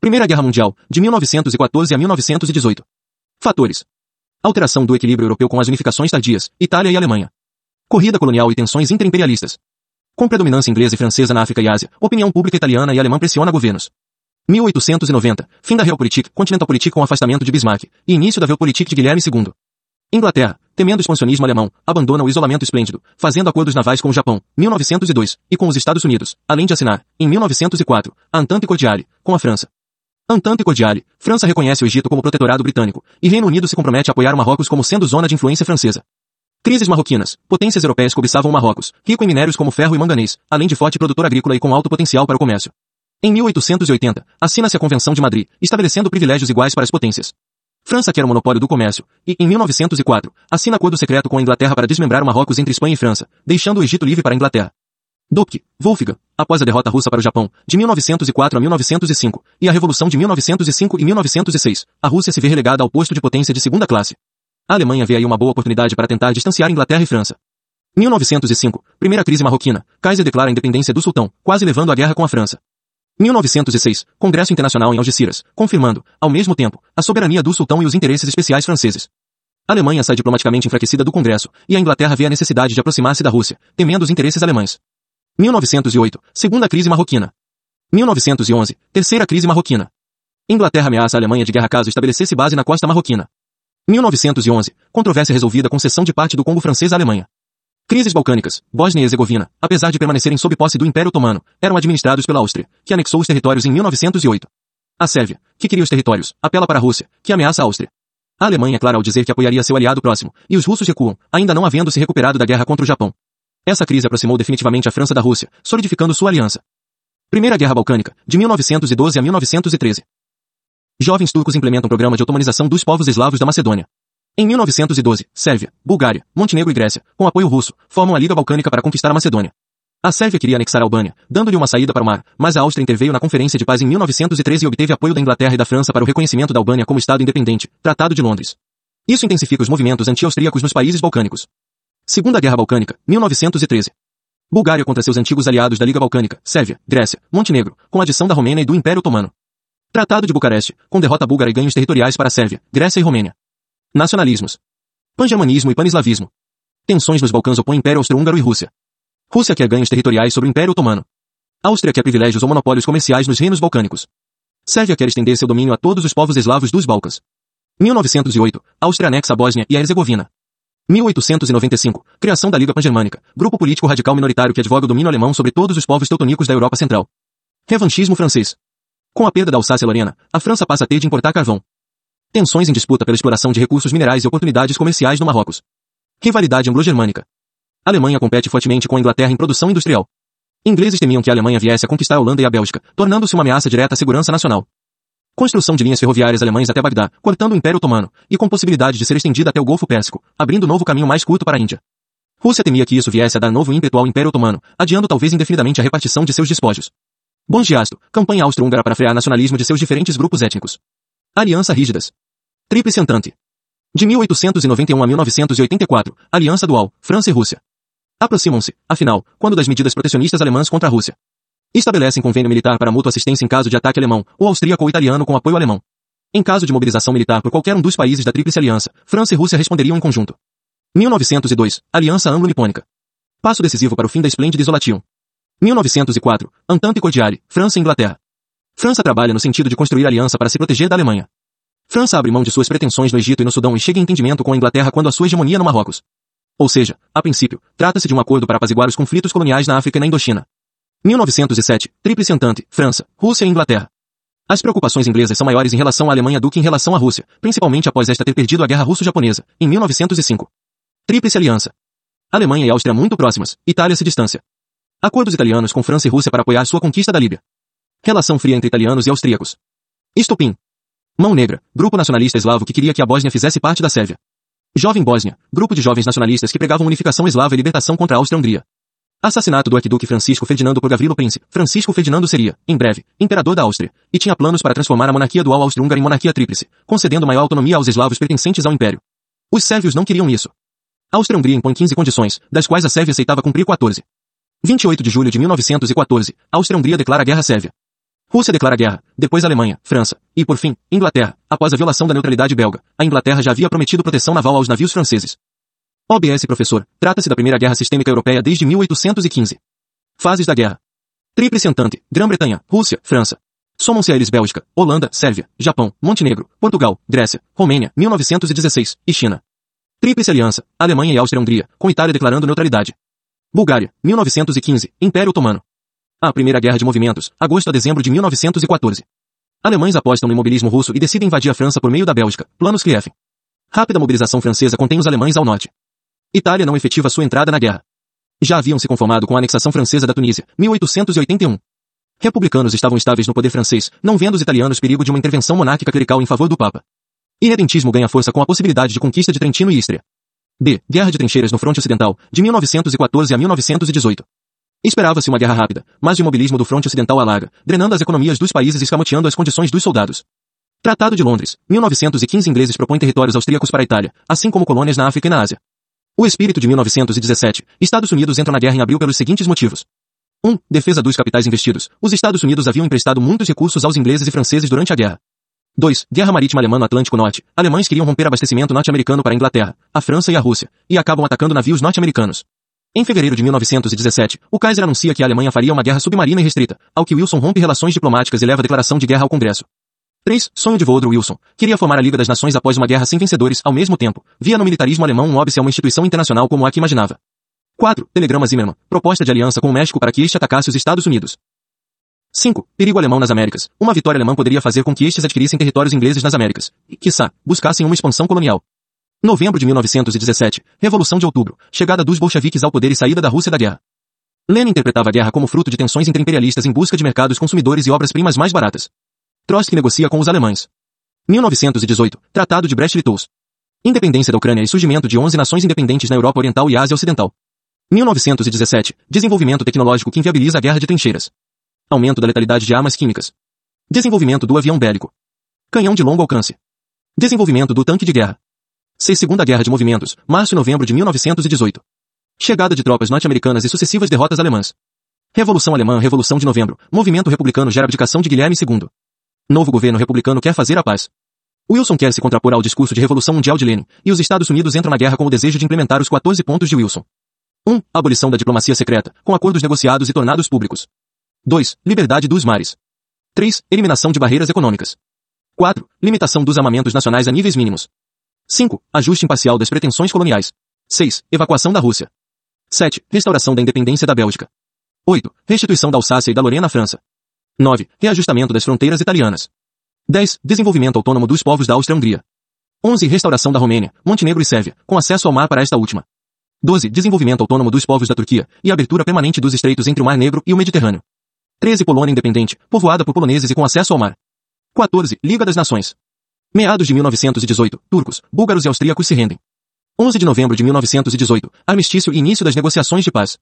Primeira Guerra Mundial, de 1914 a 1918. Fatores. Alteração do equilíbrio europeu com as unificações tardias, Itália e Alemanha. Corrida colonial e tensões interimperialistas. Com predominância inglesa e francesa na África e Ásia, opinião pública italiana e alemã pressiona governos. 1890, fim da Realpolitik, Continentalpolitik com afastamento de Bismarck, e início da Weltpolitik de Guilherme II. Inglaterra, temendo o expansionismo alemão, abandona o isolamento esplêndido, fazendo acordos navais com o Japão, 1902, e com os Estados Unidos, além de assinar, em 1904, a Entente Cordiale, com a França. Entente Cordiale, França reconhece o Egito como protetorado britânico, e Reino Unido se compromete a apoiar Marrocos como sendo zona de influência francesa. Crises marroquinas. Potências europeias cobiçavam Marrocos, rico em minérios como ferro e manganês, além de forte produtor agrícola e com alto potencial para o comércio. Em 1880, assina-se a Convenção de Madrid, estabelecendo privilégios iguais para as potências. França quer o monopólio do comércio, e, em 1904, assina acordo secreto com a Inglaterra para desmembrar Marrocos entre Espanha e França, deixando o Egito livre para a Inglaterra. Duque, Wolfgang, após a derrota russa para o Japão, de 1904 a 1905, e a Revolução de 1905 e 1906, a Rússia se vê relegada ao posto de potência de segunda classe. A Alemanha vê aí uma boa oportunidade para tentar distanciar Inglaterra e França. 1905, primeira crise marroquina, Kaiser declara a independência do sultão, quase levando à guerra com a França. 1906, Congresso Internacional em Algeciras, confirmando, ao mesmo tempo, a soberania do sultão e os interesses especiais franceses. A Alemanha sai diplomaticamente enfraquecida do Congresso, e a Inglaterra vê a necessidade de aproximar-se da Rússia, temendo os interesses alemães. 1908, segunda crise marroquina. 1911, terceira crise marroquina. Inglaterra ameaça a Alemanha de guerra caso estabelecesse base na costa marroquina. 1911, controvérsia resolvida com cessão de parte do Congo francês à Alemanha. Crises balcânicas, Bósnia e Herzegovina, apesar de permanecerem sob posse do Império Otomano, eram administrados pela Áustria, que anexou os territórios em 1908. A Sérvia, que queria os territórios, apela para a Rússia, que ameaça a Áustria. A Alemanha é clara ao dizer que apoiaria seu aliado próximo, e os russos recuam, ainda não havendo se recuperado da guerra contra o Japão. Essa crise aproximou definitivamente a França da Rússia, solidificando sua aliança. Primeira Guerra Balcânica, de 1912 a 1913. Jovens turcos implementam programa de otomanização dos povos eslavos da Macedônia. Em 1912, Sérvia, Bulgária, Montenegro e Grécia, com apoio russo, formam a Liga Balcânica para conquistar a Macedônia. A Sérvia queria anexar a Albânia, dando-lhe uma saída para o mar, mas a Áustria interveio na Conferência de Paz em 1913 e obteve apoio da Inglaterra e da França para o reconhecimento da Albânia como Estado independente, Tratado de Londres. Isso intensifica os movimentos anti-austríacos nos países balcânicos. Segunda Guerra Balcânica, 1913. Bulgária contra seus antigos aliados da Liga Balcânica, Sérvia, Grécia, Montenegro, com adição da Romênia e do Império Otomano. Tratado de Bucareste, com derrota búlgara e ganhos territoriais para Sérvia, Grécia e Romênia. Nacionalismos. Pangermanismo e panislavismo. Tensões nos Balcãs opõem Império Austro-Húngaro e Rússia. Rússia quer ganhos territoriais sobre o Império Otomano. Áustria quer privilégios ou monopólios comerciais nos reinos balcânicos. Sérvia quer estender seu domínio a todos os povos eslavos dos Balcãs. 1908, Áustria anexa a Bósnia e a Herzegovina. 1895, criação da Liga Pangermânica, grupo político radical minoritário que advoga o domínio alemão sobre todos os povos teutonicos da Europa Central. Revanchismo francês. Com a perda da Alsácia-Lorena, a França passa a ter de importar carvão. Tensões em disputa pela exploração de recursos minerais e oportunidades comerciais no Marrocos. Rivalidade anglo-germânica. Alemanha compete fortemente com a Inglaterra em produção industrial. Ingleses temiam que a Alemanha viesse a conquistar a Holanda e a Bélgica, tornando-se uma ameaça direta à segurança nacional. Construção de linhas ferroviárias alemães até Bagdá, cortando o Império Otomano, e com possibilidade de ser estendida até o Golfo Pérsico, abrindo novo caminho mais curto para a Índia. Rússia temia que isso viesse a dar novo ímpeto ao Império Otomano, adiando talvez indefinidamente a repartição de seus despojos. Bons campanha austro-húngara para frear nacionalismo de seus diferentes grupos étnicos. Aliança rígidas. Tríplice Entente. De 1891 a 1984, Aliança Dual, França e Rússia. Aproximam-se, afinal, quando das medidas protecionistas alemãs contra a Rússia. Estabelecem convênio militar para mútua assistência em caso de ataque alemão, ou austríaco ou italiano com apoio alemão. Em caso de mobilização militar por qualquer um dos países da Tríplice Aliança, França e Rússia responderiam em conjunto. 1902, Aliança Anglo-Nipônica. Passo decisivo para o fim da esplêndida Isolation. 1904, Entente Cordiale, França e Inglaterra. França trabalha no sentido de construir aliança para se proteger da Alemanha. França abre mão de suas pretensões no Egito e no Sudão e chega em entendimento com a Inglaterra quando a sua hegemonia no Marrocos. Ou seja, a princípio, trata-se de um acordo para apaziguar os conflitos coloniais na África e na Indochina. 1907, Tríplice Entente, França, Rússia e Inglaterra. As preocupações inglesas são maiores em relação à Alemanha do que em relação à Rússia, principalmente após esta ter perdido a Guerra Russo-Japonesa, em 1905. Tríplice Aliança. Alemanha e Áustria muito próximas, Itália se distância. Acordos italianos com França e Rússia para apoiar sua conquista da Líbia. Relação fria entre italianos e austríacos. Estopim. Mão Negra, grupo nacionalista eslavo que queria que a Bósnia fizesse parte da Sérvia. Jovem Bósnia, grupo de jovens nacionalistas que pregavam unificação eslava e libertação contra a Áustria-Hungria. Assassinato do arquiduque Francisco Ferdinando por Gavrilo Príncipe. Francisco Ferdinando seria, em breve, imperador da Áustria, e tinha planos para transformar a monarquia dual austro-húngara em monarquia tríplice, concedendo maior autonomia aos eslavos pertencentes ao império. Os sérvios não queriam isso. A Áustria-Hungria impõe 15 condições, das quais a Sérvia aceitava cumprir 14. 28 de julho de 1914, a Áustria-Hungria declara guerra Sérvia. Rússia declara guerra, depois Alemanha, França, e por fim, Inglaterra, após a violação da neutralidade belga. A Inglaterra já havia prometido proteção naval aos navios franceses. OBS professor, trata-se da primeira guerra sistêmica europeia desde 1815. Fases da guerra. Tríplice Entente, Grã-Bretanha, Rússia, França. Somam-se a eles Bélgica, Holanda, Sérvia, Japão, Montenegro, Portugal, Grécia, Romênia, 1916, e China. Tríplice Aliança, Alemanha e Áustria-Hungria, com Itália declarando neutralidade. Bulgária, 1915, Império Otomano. A Primeira Guerra de Movimentos, agosto a dezembro de 1914. Alemães apostam no imobilismo russo e decidem invadir a França por meio da Bélgica, planos Kiev. Rápida mobilização francesa contém os alemães ao norte. Itália não efetiva sua entrada na guerra. Já haviam se conformado com a anexação francesa da Tunísia, 1881. Republicanos estavam estáveis no poder francês, não vendo os italianos perigo de uma intervenção monárquica clerical em favor do Papa. Irredentismo ganha força com a possibilidade de conquista de Trentino e Istria. B. Guerra de Trincheiras no Fronte Ocidental, de 1914 a 1918. Esperava-se uma guerra rápida, mas o imobilismo do fronte ocidental alarga, drenando as economias dos países e escamoteando as condições dos soldados. Tratado de Londres, 1915 ingleses propõem territórios austríacos para a Itália, assim como colônias na África e na Ásia. O espírito de 1917, Estados Unidos entram na guerra em abril pelos seguintes motivos. 1. Defesa dos capitais investidos. Os Estados Unidos haviam emprestado muitos recursos aos ingleses e franceses durante a guerra. 2. Guerra Marítima Alemã no Atlântico Norte. Alemães queriam romper abastecimento norte-americano para a Inglaterra, a França e a Rússia, e acabam atacando navios norte-americanos. Em fevereiro de 1917, o Kaiser anuncia que a Alemanha faria uma guerra submarina e restrita, ao que Wilson rompe relações diplomáticas e leva a declaração de guerra ao Congresso. 3. Sonho de Woodrow Wilson. Queria formar a Liga das Nações após uma guerra sem vencedores, ao mesmo tempo, via no militarismo alemão um óbice a uma instituição internacional como a que imaginava. 4. Telegrama Zimmermann. Proposta de aliança com o México para que este atacasse os Estados Unidos. 5. Perigo alemão nas Américas. Uma vitória alemã poderia fazer com que estes adquirissem territórios ingleses nas Américas. E, quiçá, buscassem uma expansão colonial. Novembro de 1917. Revolução de Outubro. Chegada dos bolcheviques ao poder e saída da Rússia da guerra. Lenin interpretava a guerra como fruto de tensões interimperialistas em busca de mercados consumidores e obras-primas mais baratas. Trotsky negocia com os alemães. 1918. Tratado de Brest-Litovsk. Independência da Ucrânia e surgimento de 11 nações independentes na Europa Oriental e Ásia Ocidental. 1917. Desenvolvimento tecnológico que inviabiliza a guerra de trincheiras. Aumento da letalidade de armas químicas. Desenvolvimento do avião bélico. Canhão de longo alcance. Desenvolvimento do tanque de guerra. 6 Segunda Guerra de Movimentos, março e novembro de 1918. Chegada de tropas norte-americanas e sucessivas derrotas alemãs. Revolução Alemã Revolução de Novembro. Movimento republicano gera abdicação de Guilherme II. Novo governo republicano quer fazer a paz. Wilson quer se contrapor ao discurso de Revolução Mundial de Lenin, e os Estados Unidos entram na guerra com o desejo de implementar os 14 pontos de Wilson. 1. Abolição da diplomacia secreta, com acordos negociados e tornados públicos. 2. Liberdade dos mares. 3. Eliminação de barreiras econômicas. 4. Limitação dos armamentos nacionais a níveis mínimos. 5. Ajuste imparcial das pretensões coloniais. 6. Evacuação da Rússia. 7. Restauração da independência da Bélgica. 8. Restituição da Alsácia e da Lorena à França. 9. Reajustamento das fronteiras italianas. 10. Desenvolvimento autônomo dos povos da Áustria-Hungria. 11. Restauração da Romênia, Montenegro e Sérvia, com acesso ao mar para esta última. 12. Desenvolvimento autônomo dos povos da Turquia e abertura permanente dos estreitos entre o Mar Negro e o Mediterrâneo. 13. Polônia independente, povoada por poloneses e com acesso ao mar. 14. Liga das Nações. Meados de 1918, turcos, búlgaros e austríacos se rendem. 11 de novembro de 1918, armistício e início das negociações de paz.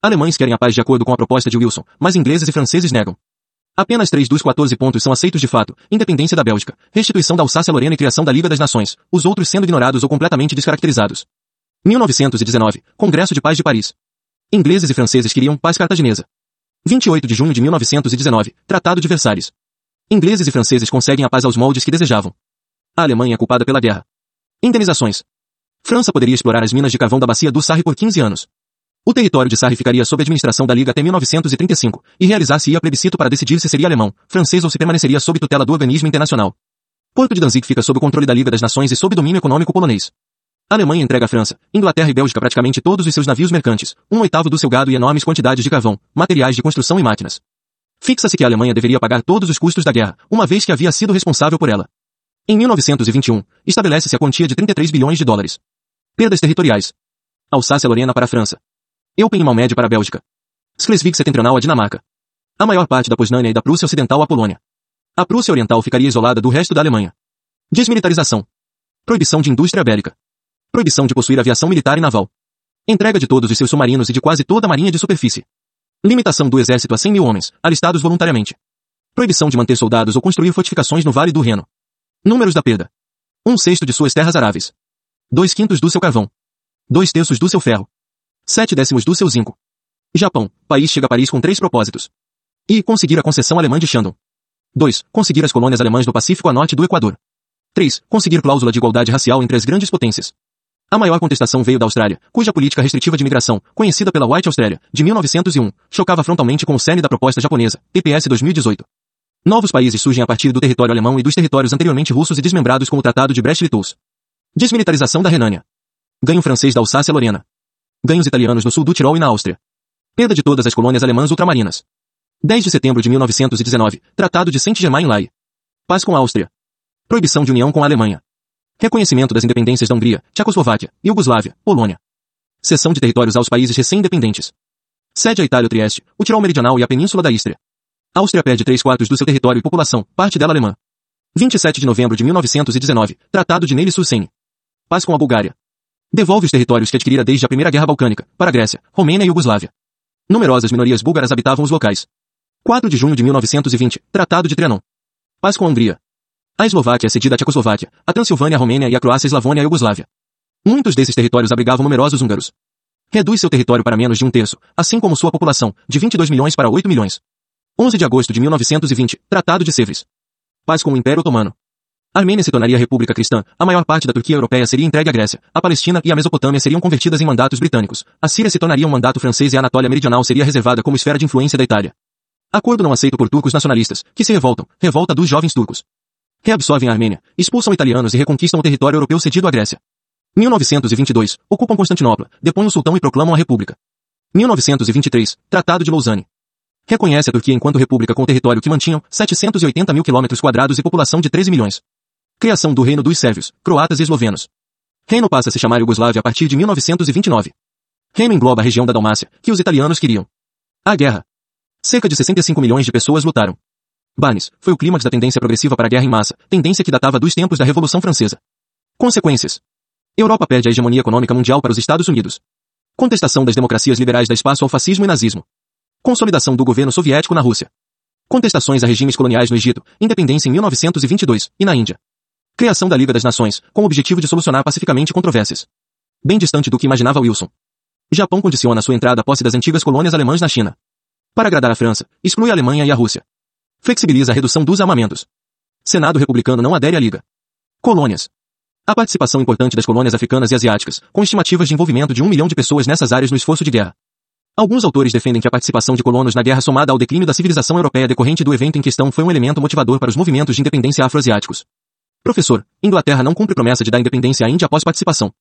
Alemães querem a paz de acordo com a proposta de Wilson, mas ingleses e franceses negam. Apenas três dos 14 pontos são aceitos de fato, independência da Bélgica, restituição da Alsácia-Lorena e criação da Liga das Nações, os outros sendo ignorados ou completamente descaracterizados. 1919, Congresso de Paz de Paris. Ingleses e franceses queriam paz cartaginesa. 28 de junho de 1919, Tratado de Versalhes. Ingleses e franceses conseguem a paz aos moldes que desejavam. A Alemanha é culpada pela guerra. Indenizações. França poderia explorar as minas de carvão da bacia do Sarre por 15 anos. O território de Sarre ficaria sob administração da Liga até 1935, e realizar-se-ia plebiscito para decidir se seria alemão, francês ou se permaneceria sob tutela do organismo internacional. Porto de Danzig fica sob o controle da Liga das Nações e sob domínio econômico polonês. A Alemanha entrega à França, Inglaterra e Bélgica praticamente todos os seus navios mercantes, um oitavo do seu gado e enormes quantidades de carvão, materiais de construção e máquinas. Fixa-se que a Alemanha deveria pagar todos os custos da guerra, uma vez que havia sido responsável por ela. Em 1921, estabelece-se a quantia de 33 bilhões de dólares. Perdas territoriais. Alsácia-Lorena para a França. Eupen e para a Bélgica. Schleswig setentrional à Dinamarca. A maior parte da Posnânia e da Prússia Ocidental à Polônia. A Prússia Oriental ficaria isolada do resto da Alemanha. Desmilitarização. Proibição de indústria bélica. Proibição de possuir aviação militar e naval. Entrega de todos os seus submarinos e de quase toda a marinha de superfície. Limitação do exército a 100 mil homens, alistados voluntariamente. Proibição de manter soldados ou construir fortificações no Vale do Reno. Números da perda. Um sexto de suas terras aráveis. Dois quintos do seu carvão. Dois terços do seu ferro. Sete décimos do seu zinco. Japão, país chega a Paris com três propósitos. E conseguir a concessão alemã de Shandong. 2. Conseguir as colônias alemãs do Pacífico a norte do Equador. 3. Conseguir cláusula de igualdade racial entre as grandes potências. A maior contestação veio da Austrália, cuja política restritiva de imigração, conhecida pela White Australia, de 1901, chocava frontalmente com o cerne da proposta japonesa, EPS 2018. Novos países surgem a partir do território alemão e dos territórios anteriormente russos e desmembrados com o Tratado de Brest-Litovsk. Desmilitarização da Renânia. Ganho francês da Alsácia-Lorena. Ganhos italianos no sul do Tirol e na Áustria. Perda de todas as colônias alemãs ultramarinas. 10 de setembro de 1919, Tratado de Saint-Germain-en-Laye. Paz com a Áustria. Proibição de união com a Alemanha. Reconhecimento das independências da Hungria, Tchecoslováquia, Iugoslávia, Polônia. Cessão de territórios aos países recém-independentes. Cede a Itália Trieste, o Tirol Meridional e a Península da Istria. Áustria perde três quartos do seu território e população, parte dela alemã. 27 de novembro de 1919, Tratado de Neily-sur-Seine. Paz com a Bulgária. Devolve os territórios que adquirira desde a Primeira Guerra Balcânica, para a Grécia, Romênia e Iugoslávia. Numerosas minorias búlgaras habitavam os locais. 4 de junho de 1920, Tratado de Trianon. Paz com a Hungria. A Eslováquia é cedida à Tchecoslováquia, a Transilvânia a Romênia e a Croácia Eslavônia a Iugoslávia. Muitos desses territórios abrigavam numerosos húngaros. Reduz seu território para menos de um terço, assim como sua população, de 22 milhões para 8 milhões. 11 de agosto de 1920, Tratado de Sèvres. Paz com o Império Otomano. Armênia se tornaria república cristã, a maior parte da Turquia europeia seria entregue à Grécia, a Palestina e a Mesopotâmia seriam convertidas em mandatos britânicos, a Síria se tornaria um mandato francês e a Anatólia Meridional seria reservada como esfera de influência da Itália. Acordo não aceito por turcos nacionalistas, que se revoltam, revolta dos jovens turcos. Reabsorvem a Armênia, expulsam italianos e reconquistam o território europeu cedido à Grécia. 1922, ocupam Constantinopla, depõem o sultão e proclamam a república. 1923, Tratado de Lausanne. Reconhece a Turquia enquanto república com território que mantinham 780 mil quilômetros quadrados e população de 13 milhões. Criação do Reino dos Sérvios, Croatas e Eslovenos. Reino passa a se chamar Iugoslávia a partir de 1929. Reino engloba a região da Dalmácia, que os italianos queriam. A guerra. Cerca de 65 milhões de pessoas lutaram. Barnes, foi o clímax da tendência progressiva para a guerra em massa, tendência que datava dos tempos da Revolução Francesa. Consequências. Europa perde a hegemonia econômica mundial para os Estados Unidos. Contestação das democracias liberais dá espaço ao fascismo e nazismo. Consolidação do governo soviético na Rússia. Contestações a regimes coloniais no Egito, independência em 1922, e na Índia. Criação da Liga das Nações, com o objetivo de solucionar pacificamente controvérsias. Bem distante do que imaginava Wilson. Japão condiciona sua entrada à posse das antigas colônias alemãs na China. Para agradar a França, exclui a Alemanha e a Rússia. Flexibiliza a redução dos armamentos. Senado republicano não adere à Liga. Colônias. A participação importante das colônias africanas e asiáticas, com estimativas de envolvimento de um milhão de pessoas nessas áreas no esforço de guerra. Alguns autores defendem que a participação de colonos na guerra somada ao declínio da civilização europeia decorrente do evento em questão foi um elemento motivador para os movimentos de independência afroasiáticos. Professor, Inglaterra não cumpre promessa de dar independência à Índia após participação.